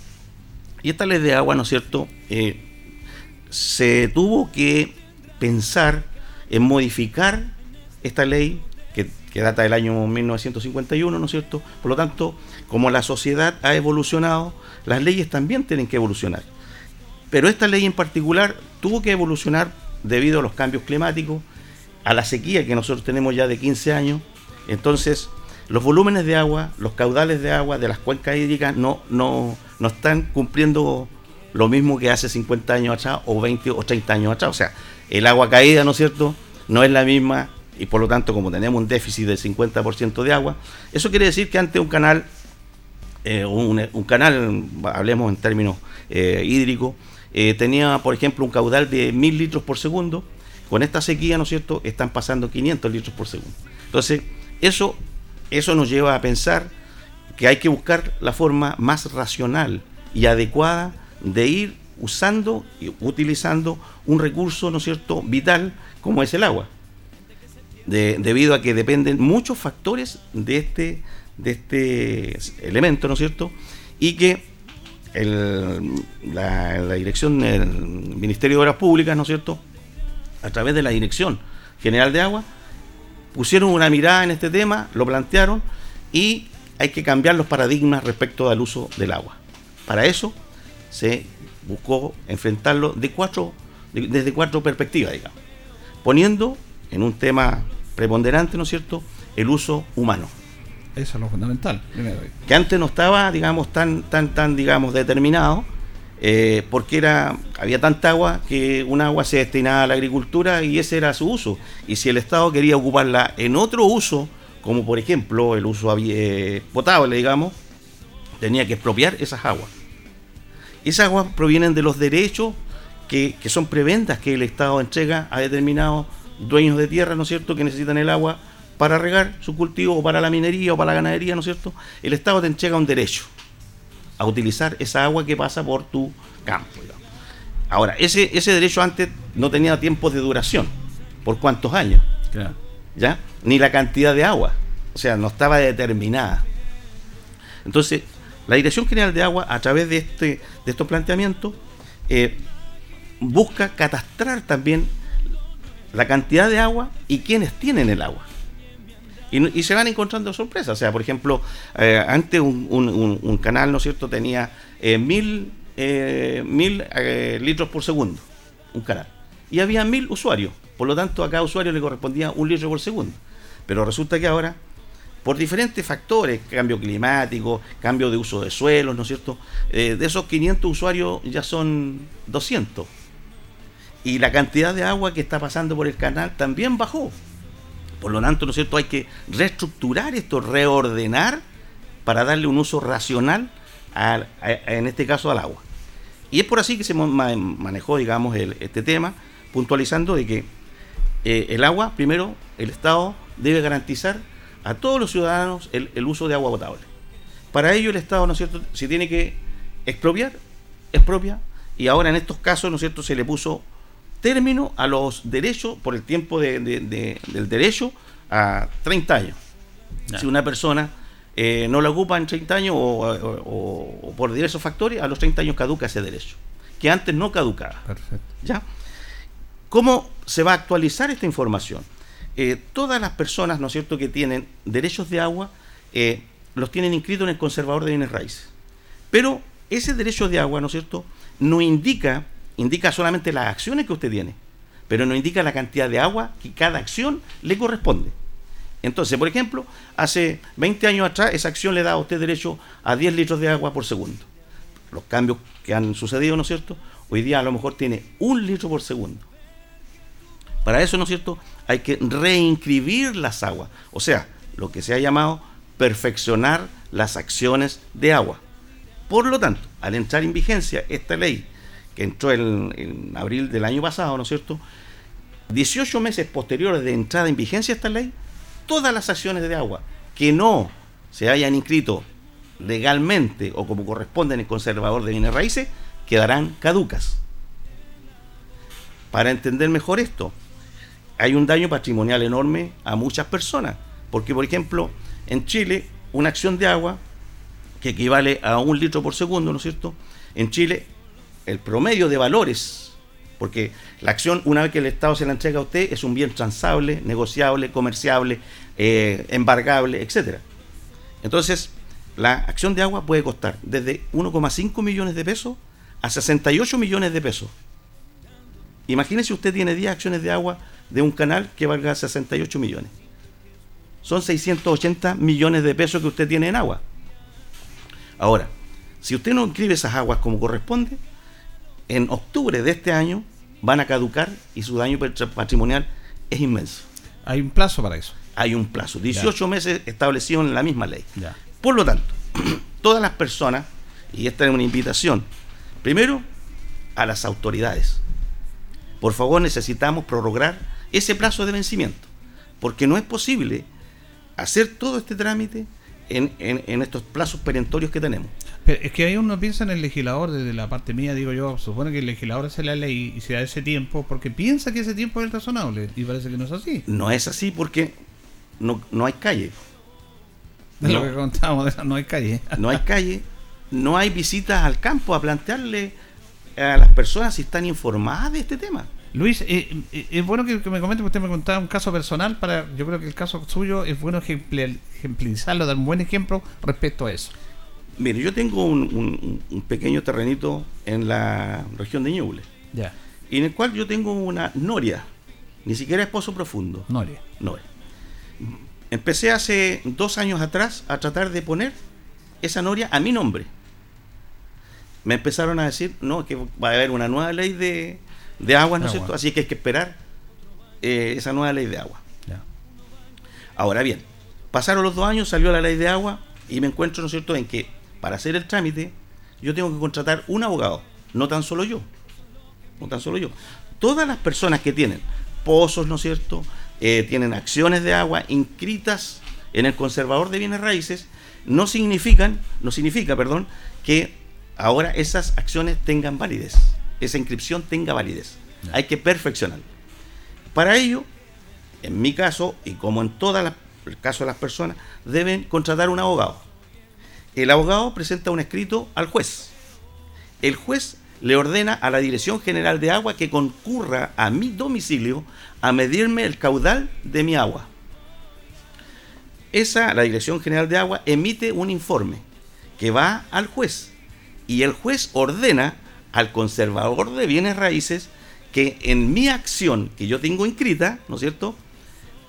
Y esta ley de agua, ¿no es cierto?, eh, se tuvo que pensar en modificar esta ley que, que data del año 1951, ¿no es cierto? Por lo tanto, como la sociedad ha evolucionado, las leyes también tienen que evolucionar. Pero esta ley en particular tuvo que evolucionar debido a los cambios climáticos, a la sequía que nosotros tenemos ya de 15 años. Entonces, los volúmenes de agua, los caudales de agua de las cuencas hídricas no, no, no están cumpliendo lo mismo que hace 50 años atrás o 20 o 30 años atrás. O sea, el agua caída, ¿no es cierto?, no es la misma y por lo tanto, como tenemos un déficit del 50% de agua, eso quiere decir que ante un canal, eh, un, canal, hablemos en términos eh, hídricos, eh, tenía, por ejemplo, un caudal de 1000 litros por segundo. Con esta sequía, ¿no es cierto?, están pasando 500 litros por segundo. Entonces, eso, eso nos lleva a pensar que hay que buscar la forma más racional y adecuada de ir usando y utilizando un recurso, ¿no es cierto?, vital como es el agua. De- debido a que dependen muchos factores de este, de este elemento, ¿no es cierto? Y que la, dirección del Ministerio de Obras Públicas, ¿no es cierto? A través de la Dirección General de Agua, pusieron una mirada en este tema, lo plantearon y hay que cambiar los paradigmas respecto al uso del agua. Para eso se buscó enfrentarlo de cuatro, de- desde cuatro perspectivas, digamos, poniendo en un tema preponderante, ¿no es cierto?, el uso humano Eso es lo fundamental. que antes no estaba, digamos, tan, tan, tan, digamos, determinado, eh, porque era, había tanta agua que un agua se destinaba a la agricultura y ese era su uso. Y si el Estado quería ocuparla en otro uso, como por ejemplo el uso eh, potable, digamos, tenía que expropiar esas aguas. Esas aguas provienen de los derechos que, que son preventas que el Estado entrega a determinados dueños de tierra, ¿no es cierto?, que necesitan el agua para regar su cultivo o para la minería o para la ganadería, ¿no es cierto? El Estado te entrega un derecho a utilizar esa agua que pasa por tu campo. digamos. Ahora, ese, ese derecho antes no tenía tiempos de duración. ¿Por cuántos años? ¿Ya? Ni la cantidad de agua. O sea, no estaba determinada. Entonces, la Dirección General de Agua, a través de, este, de estos planteamientos, eh, busca catastrar también la cantidad de agua y quienes tienen el agua. Y, se van encontrando sorpresas. O sea, por ejemplo, eh, antes un, canal, ¿no es cierto?, tenía eh, mil eh, mil litros por segundo, un canal. Y había mil usuarios, por lo tanto a cada usuario le correspondía un litro por segundo. Pero resulta que ahora, por diferentes factores, cambio climático, cambio de uso de suelos, ¿no es cierto? De esos 500 usuarios ya son 200. Y la cantidad de agua que está pasando por el canal también bajó. Por lo tanto, ¿no es cierto? Hay que reestructurar esto, reordenar para darle un uso racional, en este caso al agua. Y es por así que se manejó, digamos, este tema, puntualizando de que eh, el agua, primero, el Estado debe garantizar a todos los ciudadanos el, el uso de agua potable. Para ello el Estado, ¿no es cierto?, si tiene que expropiar, expropia, y ahora en estos casos, ¿no es cierto?, se le puso término a los derechos por el tiempo de- de- de- del derecho a 30 años. Si una persona eh, no la ocupa en 30 años o, o- o- o por diversos factores, a los 30 años caduca ese derecho, que antes no caducaba. Perfecto. ¿Ya? ¿Cómo se va a actualizar esta información? Eh, todas las personas, ¿no es cierto?, que tienen derechos de agua, eh, los tienen inscritos en el conservador de bienes raíces. Pero ese derecho de agua, ¿no es cierto?, no indica, indica solamente las acciones que usted tiene, pero no indica la cantidad de agua que cada acción le corresponde. Entonces, por ejemplo, hace 20 años atrás esa acción le daba a usted derecho a 10 litros de agua por segundo. Los cambios que han sucedido, ¿no es cierto? Hoy día a lo mejor tiene un litro por segundo. Para eso, ¿no es cierto? Hay que reinscribir las aguas. O sea, lo que se ha llamado perfeccionar las acciones de agua. Por lo tanto, al entrar en vigencia esta ley, que entró en, abril del año pasado, ¿no es cierto? 18 meses posteriores de entrada en vigencia esta ley, todas las acciones de agua que no se hayan inscrito legalmente o como corresponde en el conservador de bienes raíces, quedarán caducas. Para entender mejor esto, hay un daño patrimonial enorme a muchas personas. Porque, por ejemplo, en Chile, una acción de agua que equivale a un litro por segundo, ¿no es cierto? En Chile, el promedio de valores, porque la acción, una vez que el Estado se la entrega a usted, es un bien transable, negociable, comerciable, eh, embargable, etcétera. Entonces, la acción de agua puede costar desde 1,5 millones de pesos a 68 millones de pesos. Imagínese usted tiene 10 acciones de agua de un canal que valga 68 millones. Son 680 millones de pesos que usted tiene en agua. Ahora, si usted no inscribe esas aguas como corresponde, en octubre de este año van a caducar y su daño patri- patrimonial es inmenso. Hay un plazo para eso. Hay un plazo, 18 meses establecido en la misma ley. Ya. Por lo tanto, todas las personas, y esta es una invitación, primero a las autoridades. Por favor, necesitamos prorrogar ese plazo de vencimiento, porque no es posible hacer todo este trámite en, en- en estos plazos perentorios que tenemos. Pero es que ahí uno piensa en el legislador, desde la parte mía, digo yo, supone que el legislador hace la ley y se da ese tiempo porque piensa que ese tiempo es razonable y parece que no es así. No es así porque no, no hay calle. Es lo No. que contábamos, no hay calle. No hay calle, no hay visitas al campo a plantearle a las personas si están informadas de este tema. Luis, eh, eh, es bueno que, que me comente, porque usted me contaba un caso personal, para yo creo que el caso suyo es bueno ejempli- ejemplarizarlo, dar un buen ejemplo respecto a eso. Mire, yo tengo un, un- un pequeño terrenito en la región de Ñuble, Ya. y en el cual yo tengo una noria, ni siquiera es pozo profundo. Noria. Noria. Empecé hace dos años atrás a tratar de poner esa noria a mi nombre. Me empezaron a decir, no, que va a haber una nueva ley de, de agua, ¿no es Agua. cierto? Así que hay que esperar eh, esa nueva ley de agua. Ya. Ahora bien, pasaron los dos años, salió la ley de agua y me encuentro, ¿no es cierto?, en que para hacer el trámite yo tengo que contratar un abogado, no tan solo yo, no tan solo yo. Todas las personas que tienen pozos, ¿no es cierto?, Eh, tienen acciones de agua inscritas en el conservador de bienes raíces, no significan, no significa, perdón, que ahora esas acciones tengan validez, esa inscripción tenga validez. Hay que perfeccionar. Para ello, en mi caso, y como en todo el caso de las personas, deben contratar un abogado. El abogado presenta un escrito al juez. El juez le ordena a la Dirección General de Agua que concurra a mi domicilio a medirme el caudal de mi agua. Esa, la Dirección General de Agua, emite un informe que va al juez Y el juez ordena al conservador de bienes raíces que en mi acción que yo tengo inscrita, ¿no es cierto?,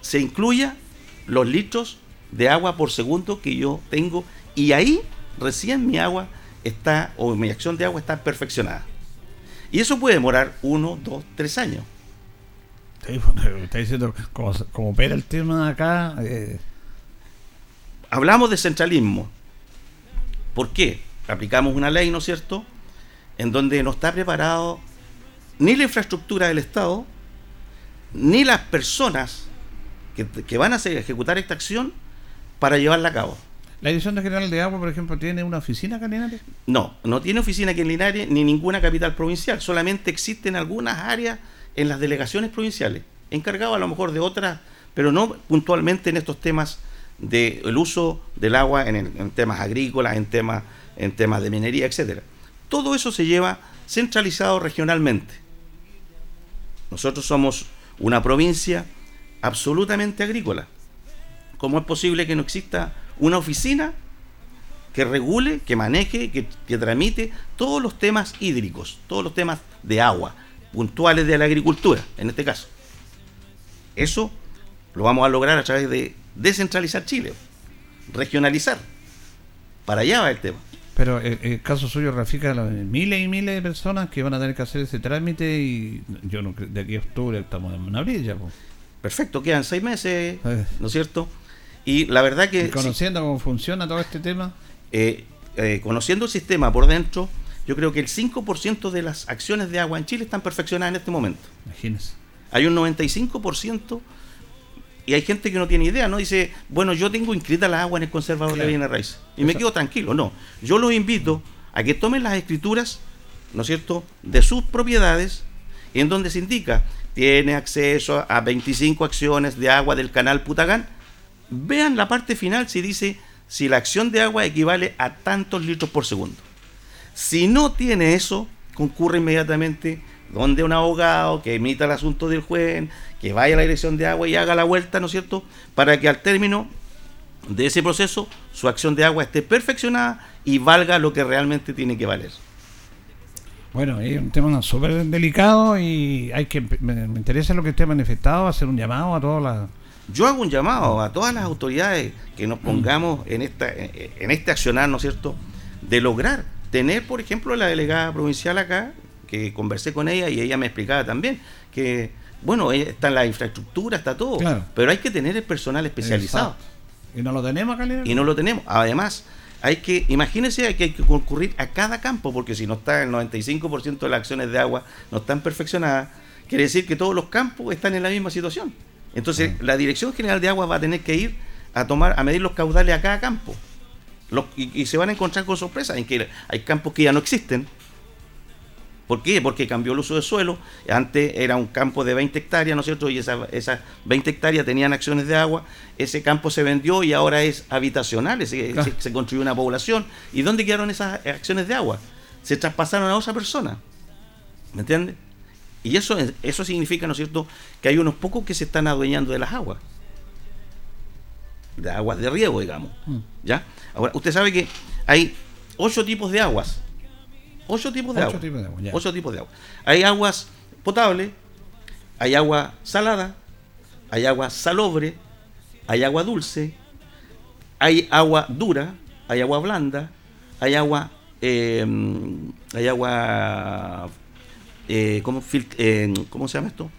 se incluya los litros de agua por segundo que yo tengo y ahí recién mi agua está, o mi acción de agua está perfeccionada. Y eso puede demorar uno, dos, tres años. Sí, bueno, está diciendo, como, como opera el tema acá, eh, Hablamos de centralismo. ¿Por qué? Aplicamos una ley, ¿no es cierto?, en donde no está preparado ni la infraestructura del Estado, ni las personas que, que van a hacer, ejecutar esta acción para llevarla a cabo. La Dirección General de Agua, por ejemplo, tiene una oficina acá en Linares? No, no tiene oficina aquí en Linares ni ninguna capital provincial, solamente existen algunas áreas en las delegaciones provinciales, encargado a lo mejor de otras, pero no puntualmente en estos temas del uso del agua en, en temas agrícolas, en temas, en temas de minería, etcétera. Todo eso se lleva centralizado regionalmente. Nosotros somos una provincia absolutamente agrícola. ¿Cómo es posible que no exista una oficina que regule, que maneje, que, que tramite todos los temas hídricos, todos los temas de agua, puntuales de la agricultura, en este caso? Eso lo vamos a lograr a través de descentralizar Chile, regionalizar. Para allá va el tema. Pero el, el caso suyo radica en miles y miles de personas que van a tener que hacer ese trámite y yo no creo- de aquí a octubre estamos en abril ya. po. Perfecto, quedan seis meses, Eh. ¿no es cierto? Y la verdad que Y conociendo cómo funciona todo este tema, eh, eh, conociendo el sistema por dentro, yo creo que el 5% de las acciones de agua en Chile están perfeccionadas en este momento. imagínense. Hay un 95% y hay gente que no tiene idea, ¿no? Dice, bueno, yo tengo inscrita la agua en el conservador Claro. de bienes raíces y me quedo tranquilo. No, yo los invito a que tomen las escrituras, ¿no es cierto?, de sus propiedades, en donde se indica, tiene acceso a 25 acciones de agua del canal Putagán. Vean la parte final si dice si la acción de agua equivale a tantos litros por segundo. Si no tiene eso, concurre inmediatamente donde un abogado que emita el asunto del juez, que vaya a la dirección de agua y haga la vuelta, ¿no es cierto? Para que al término de ese proceso su acción de agua esté perfeccionada y valga lo que realmente tiene que valer. Bueno, es un tema súper delicado y hay que me, interesa lo que usted ha manifestado, hacer un llamado a todas las... Yo hago un llamado a todas las autoridades que nos pongamos en esta en este accionar, ¿no es cierto?, de lograr tener, por ejemplo, la delegada provincial acá, que conversé con ella y ella me explicaba también que, bueno, eh, está la infraestructura, está todo, Claro. pero hay que tener el personal especializado. Exacto. Y no lo tenemos acá, y no lo tenemos. Además, hay que, imagínense que hay que concurrir a cada campo, porque si no está el 95% de las acciones de agua no están perfeccionadas, quiere decir que todos los campos están en la misma situación. Entonces, la Dirección General de Agua va a tener que ir a tomar, a medir los caudales a cada campo. Los- y, y se van a encontrar con sorpresas en que hay campos que ya no existen. ¿Por qué? Porque cambió el uso de suelo. Antes era un campo de 20 hectáreas, ¿no es cierto? Y esa- esas 20 hectáreas tenían acciones de agua. Ese campo se vendió y ahora es habitacional. Se, Claro. se- se construyó una población. ¿Y dónde quedaron esas acciones de agua? Se traspasaron a otra persona. ¿Me entiendes? Y eso, es- eso significa, ¿no es cierto?, que hay unos pocos que se están adueñando de las aguas. De aguas de riego, digamos. Mm. ¿Ya? Ahora, usted sabe que hay ocho tipos de aguas. Ocho tipos de Ocho agua. tipos de agua, ya. Ocho tipos de agua. Hay aguas potables, hay agua salada, hay agua salobre, hay agua dulce, hay agua dura, hay agua blanda, hay agua, eh, hay agua, eh, ¿cómo, eh, ¿cómo se llama esto?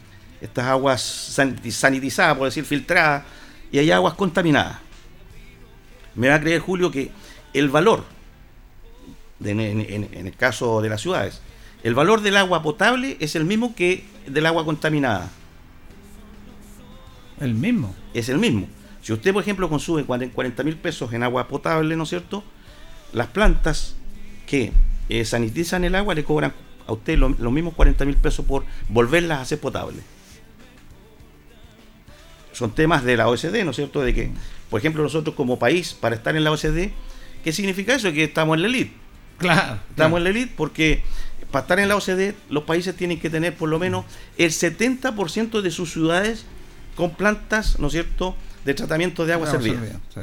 Estas aguas saniti- sanitizadas, por decir, filtradas, y hay aguas contaminadas. Me va a creer, Julio, que el valor, de- en, en- en el caso de las ciudades, el valor del agua potable es el mismo que del agua contaminada. El mismo. Es el mismo. Si usted, por ejemplo, consume 40 mil pesos en agua potable, ¿no es cierto? Las plantas que eh, sanitizan el agua le cobran a usted lo- los mismos 40 mil pesos por volverlas a hacer potables. Son temas de la OSD, ¿no es cierto? De que, por ejemplo, nosotros como país, para estar en la OSD, ¿qué significa eso? Que estamos en la elite. Claro. Estamos en la elite porque para estar en la OCDE los países tienen que tener por lo menos el 70% de sus ciudades con plantas, ¿no es cierto?, de tratamiento de agua Agua servida. servida, sí.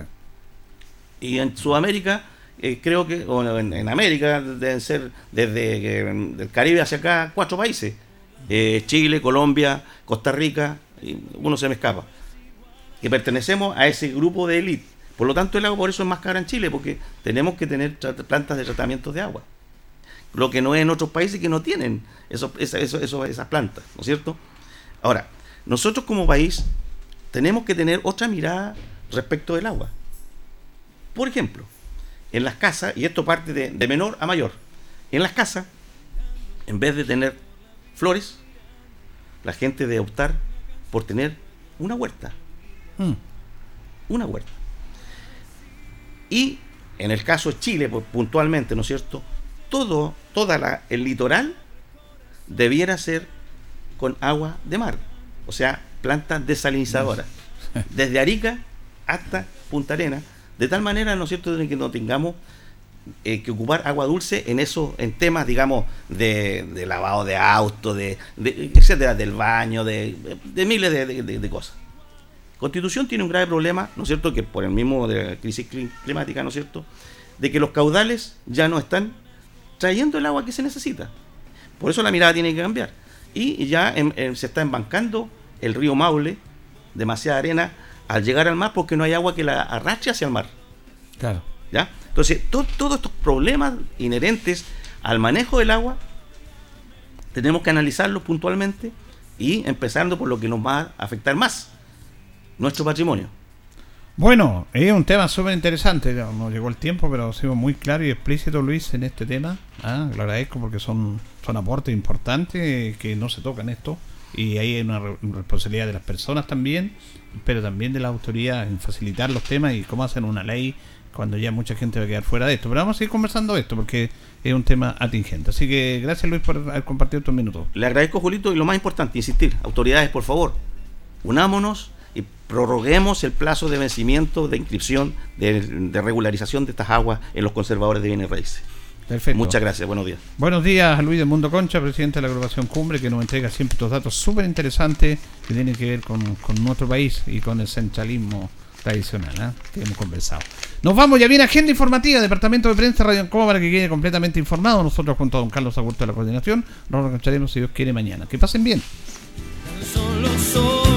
Y en Sudamérica eh, creo que en, América deben ser desde eh, el Caribe hacia acá cuatro países. Eh, Chile, Colombia, Costa Rica, y uno se me escapa. Que pertenecemos a ese grupo de élite. Por lo tanto, el agua por eso es más cara en Chile, porque tenemos que tener plantas de tratamiento de agua. Lo que no es en otros países que no tienen esas plantas, ¿no es cierto? Ahora, nosotros como país tenemos que tener otra mirada respecto del agua. Por ejemplo, en las casas, y esto parte de, de menor a mayor, en las casas, en vez de tener flores, la gente debe optar por tener una huerta. Mm. Una huerta. Y en el caso de Chile, pues, puntualmente, ¿no es cierto? Todo, toda la, el litoral debiera ser con agua de mar, o sea, plantas desalinizadoras, desde Arica hasta Punta Arena, de tal manera, ¿no es cierto?, de que no tengamos eh, que ocupar agua dulce en eso, en temas, digamos, de, lavado de auto, de, etcétera, del baño, de, de miles de, cosas. Constitución tiene un grave problema, ¿no es cierto?, que por el mismo de la crisis cli- climática, ¿no es cierto?, de que los caudales ya no están trayendo el agua que se necesita. Por eso la mirada tiene que cambiar. Y ya se está embancando el río Maule, demasiada arena, al llegar al mar porque no hay agua que la arrastre hacia el mar. Claro. ¿ya? Entonces, to- todos estos problemas inherentes al manejo del agua, tenemos que analizarlos puntualmente y empezando por lo que nos va a afectar más, nuestro patrimonio. Bueno, es un tema súper interesante. Nos llegó el tiempo, pero ha sido muy claro y explícito, Luis, en este tema. Ah, lo agradezco porque son, son aportes importantes que no se tocan esto. Y ahí hay una re- responsabilidad de las personas también, pero también de la autoridad en facilitar los temas y cómo hacer una ley cuando ya mucha gente va a quedar fuera de esto. Pero vamos a seguir conversando esto porque es un tema atingente. Así que gracias, Luis, por haber compartido estos minutos. Le agradezco, Julito, y lo más importante, insistir, autoridades, por favor, unámonos y prorroguemos el plazo de vencimiento de inscripción, de, de regularización de estas aguas en los conservadores de bienes raíces. Perfecto. Muchas gracias, buenos días. Buenos días a Luis del Mundo Concha, presidente de la agrupación Cumbre, que nos entrega siempre estos datos súper interesantes que tienen que ver con, con nuestro país y con el centralismo tradicional ¿ah? que hemos conversado. Nos vamos, ya viene agenda informativa, Departamento de Prensa Radio Ancoa para que quede completamente informado. Nosotros junto a don Carlos Agurto de la coordinación nos reencontraremos si Dios quiere mañana. Que pasen bien. Solo